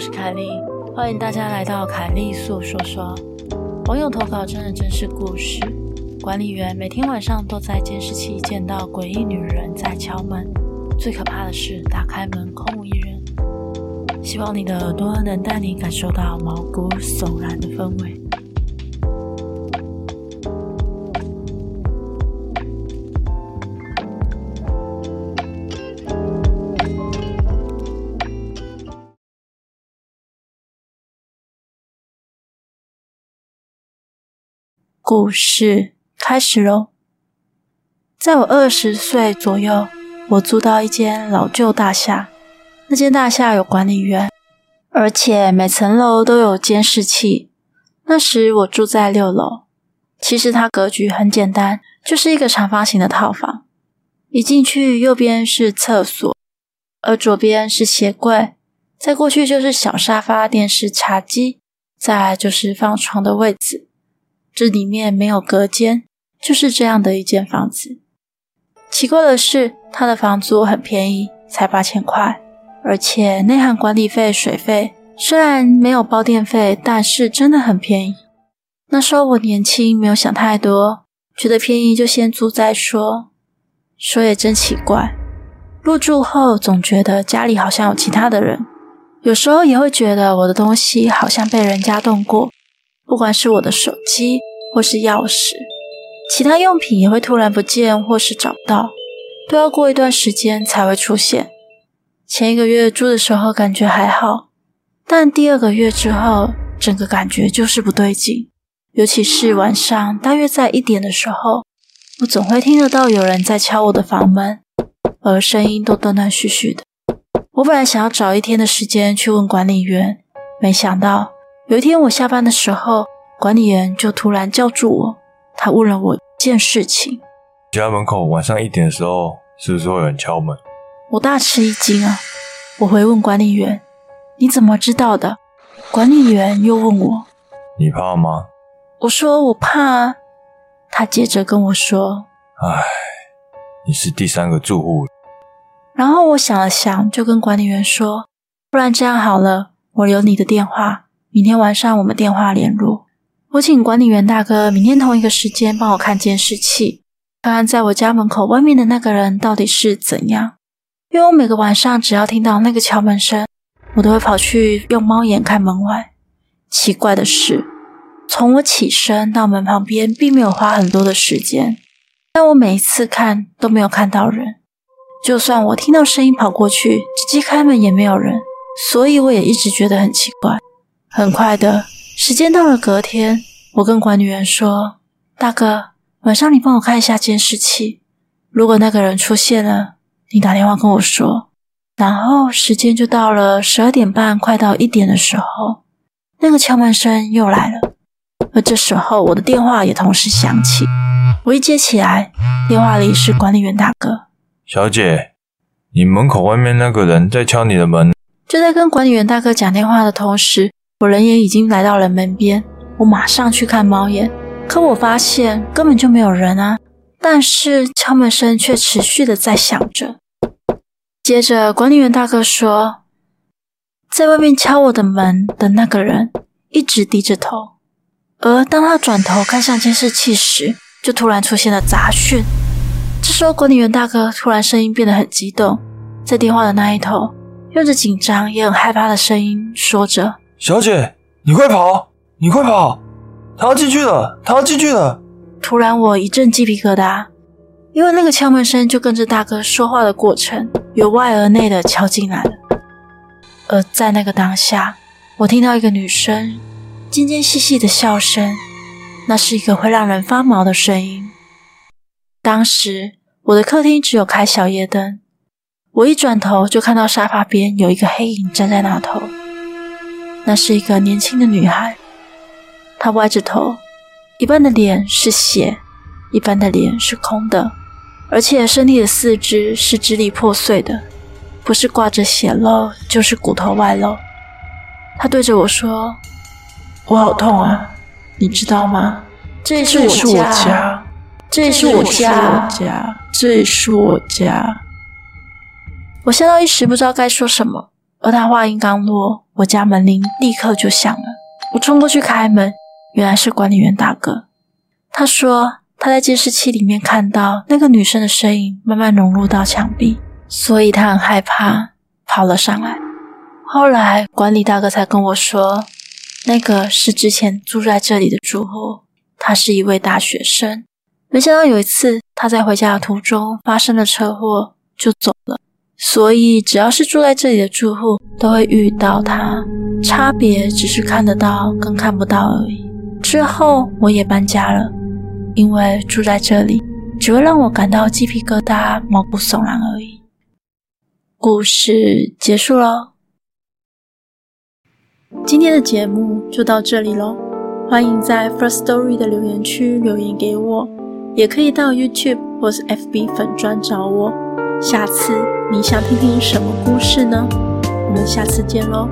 我是凯莉，欢迎大家来到凯莉诉说说。网友投稿真人真事故事。管理员每天晚上都在监视器见到诡异女人在敲门，最可怕的是打开门空无一人。希望你的耳朵能带你感受到毛骨悚然的氛围。故事开始喽！在我二十岁左右，我租到一间老旧大厦。那间大厦有管理员，而且每层楼都有监视器。那时我住在六楼。其实它格局很简单，就是一个长方形的套房。一进去，右边是厕所，而左边是鞋柜。再过去就是小沙发、电视、茶几，再就是放床的位置。这里面没有隔间，就是这样的一间房子。奇怪的是，他的房租很便宜，才八千块，而且内含管理费、水费。虽然没有包电费，但是真的很便宜。那时候我年轻，没有想太多，觉得便宜就先租再说。说也真奇怪，入住后总觉得家里好像有其他的人，有时候也会觉得我的东西好像被人家动过。不管是我的手机或是钥匙，其他用品也会突然不见或是找不到，都要过一段时间才会出现。前一个月住的时候感觉还好，但第二个月之后，整个感觉就是不对劲。尤其是晚上，大约在一点的时候，我总会听得到有人在敲我的房门，而声音都断断续续的。我本来想要找一天的时间去问管理员，没想到。有一天我下班的时候，管理员就突然叫住我，他问了我一件事情：家门口晚上一点的时候，是不是会有人敲门？我大吃一惊啊！我回问管理员：“你怎么知道的？”管理员又问我：“你怕吗？”我说：“我怕啊。”他接着跟我说：“唉，你是第三个住户。”然后我想了想，就跟管理员说：“不然这样好了，我留你的电话。”明天晚上我们电话联络。我请管理员大哥明天同一个时间帮我看监视器，看看在我家门口外面的那个人到底是怎样。因为我每个晚上只要听到那个敲门声，我都会跑去用猫眼看门外。奇怪的是，从我起身到门旁边并没有花很多的时间，但我每一次看都没有看到人。就算我听到声音跑过去，直接开门也没有人，所以我也一直觉得很奇怪。很快的时间到了，隔天，我跟管理员说：“大哥，晚上你帮我看一下监视器，如果那个人出现了，你打电话跟我说。”然后时间就到了十二点半，快到一点的时候，那个敲门声又来了，而这时候我的电话也同时响起。我一接起来，电话里是管理员大哥：“小姐，你门口外面那个人在敲你的门。”就在跟管理员大哥讲电话的同时。我人也已经来到了门边，我马上去看猫眼，可我发现根本就没有人啊！但是敲门声却持续的在响着。接着管理员大哥说，在外面敲我的门的那个人一直低着头，而当他转头看向监视器时，就突然出现了杂讯。这时候管理员大哥突然声音变得很激动，在电话的那一头用着紧张也很害怕的声音说着。小姐，你快跑！你快跑！他要进去了！他要进去了！突然，我一阵鸡皮疙瘩，因为那个敲门声就跟着大哥说话的过程，由外而内的敲进来了。而在那个当下，我听到一个女生尖尖细细的笑声，那是一个会让人发毛的声音。当时我的客厅只有开小夜灯，我一转头就看到沙发边有一个黑影站在那头。那是一个年轻的女孩，她歪着头，一半的脸是血，一半的脸是空的，而且身体的四肢是支离破碎的，不是挂着血漏，就是骨头外露。她对着我说：“我好痛啊，你知道吗？这里是我家，这里是我家，这里是我家。”我吓到一时不知道该说什么，而她话音刚落。我家门铃立刻就响了。我冲过去开门，原来是管理员大哥。他说他在监视器里面看到那个女生的身影慢慢融入到墙壁，所以他很害怕，跑了上来。后来管理大哥才跟我说，那个是之前住在这里的住户，他是一位大学生。没想到有一次他在回家的途中发生了车祸，就走。所以只要是住在这里的住户都会遇到它，差别只是看得到跟看不到而已。之后我也搬家了，因为住在这里只会让我感到鸡皮疙瘩、毛骨悚然而已。故事结束喽。今天的节目就到这里喽，欢迎在 First Story 的留言区留言给我，也可以到 YouTube 或是 FB 粉专找我。下次你想听听什么故事呢？我们下次见喽。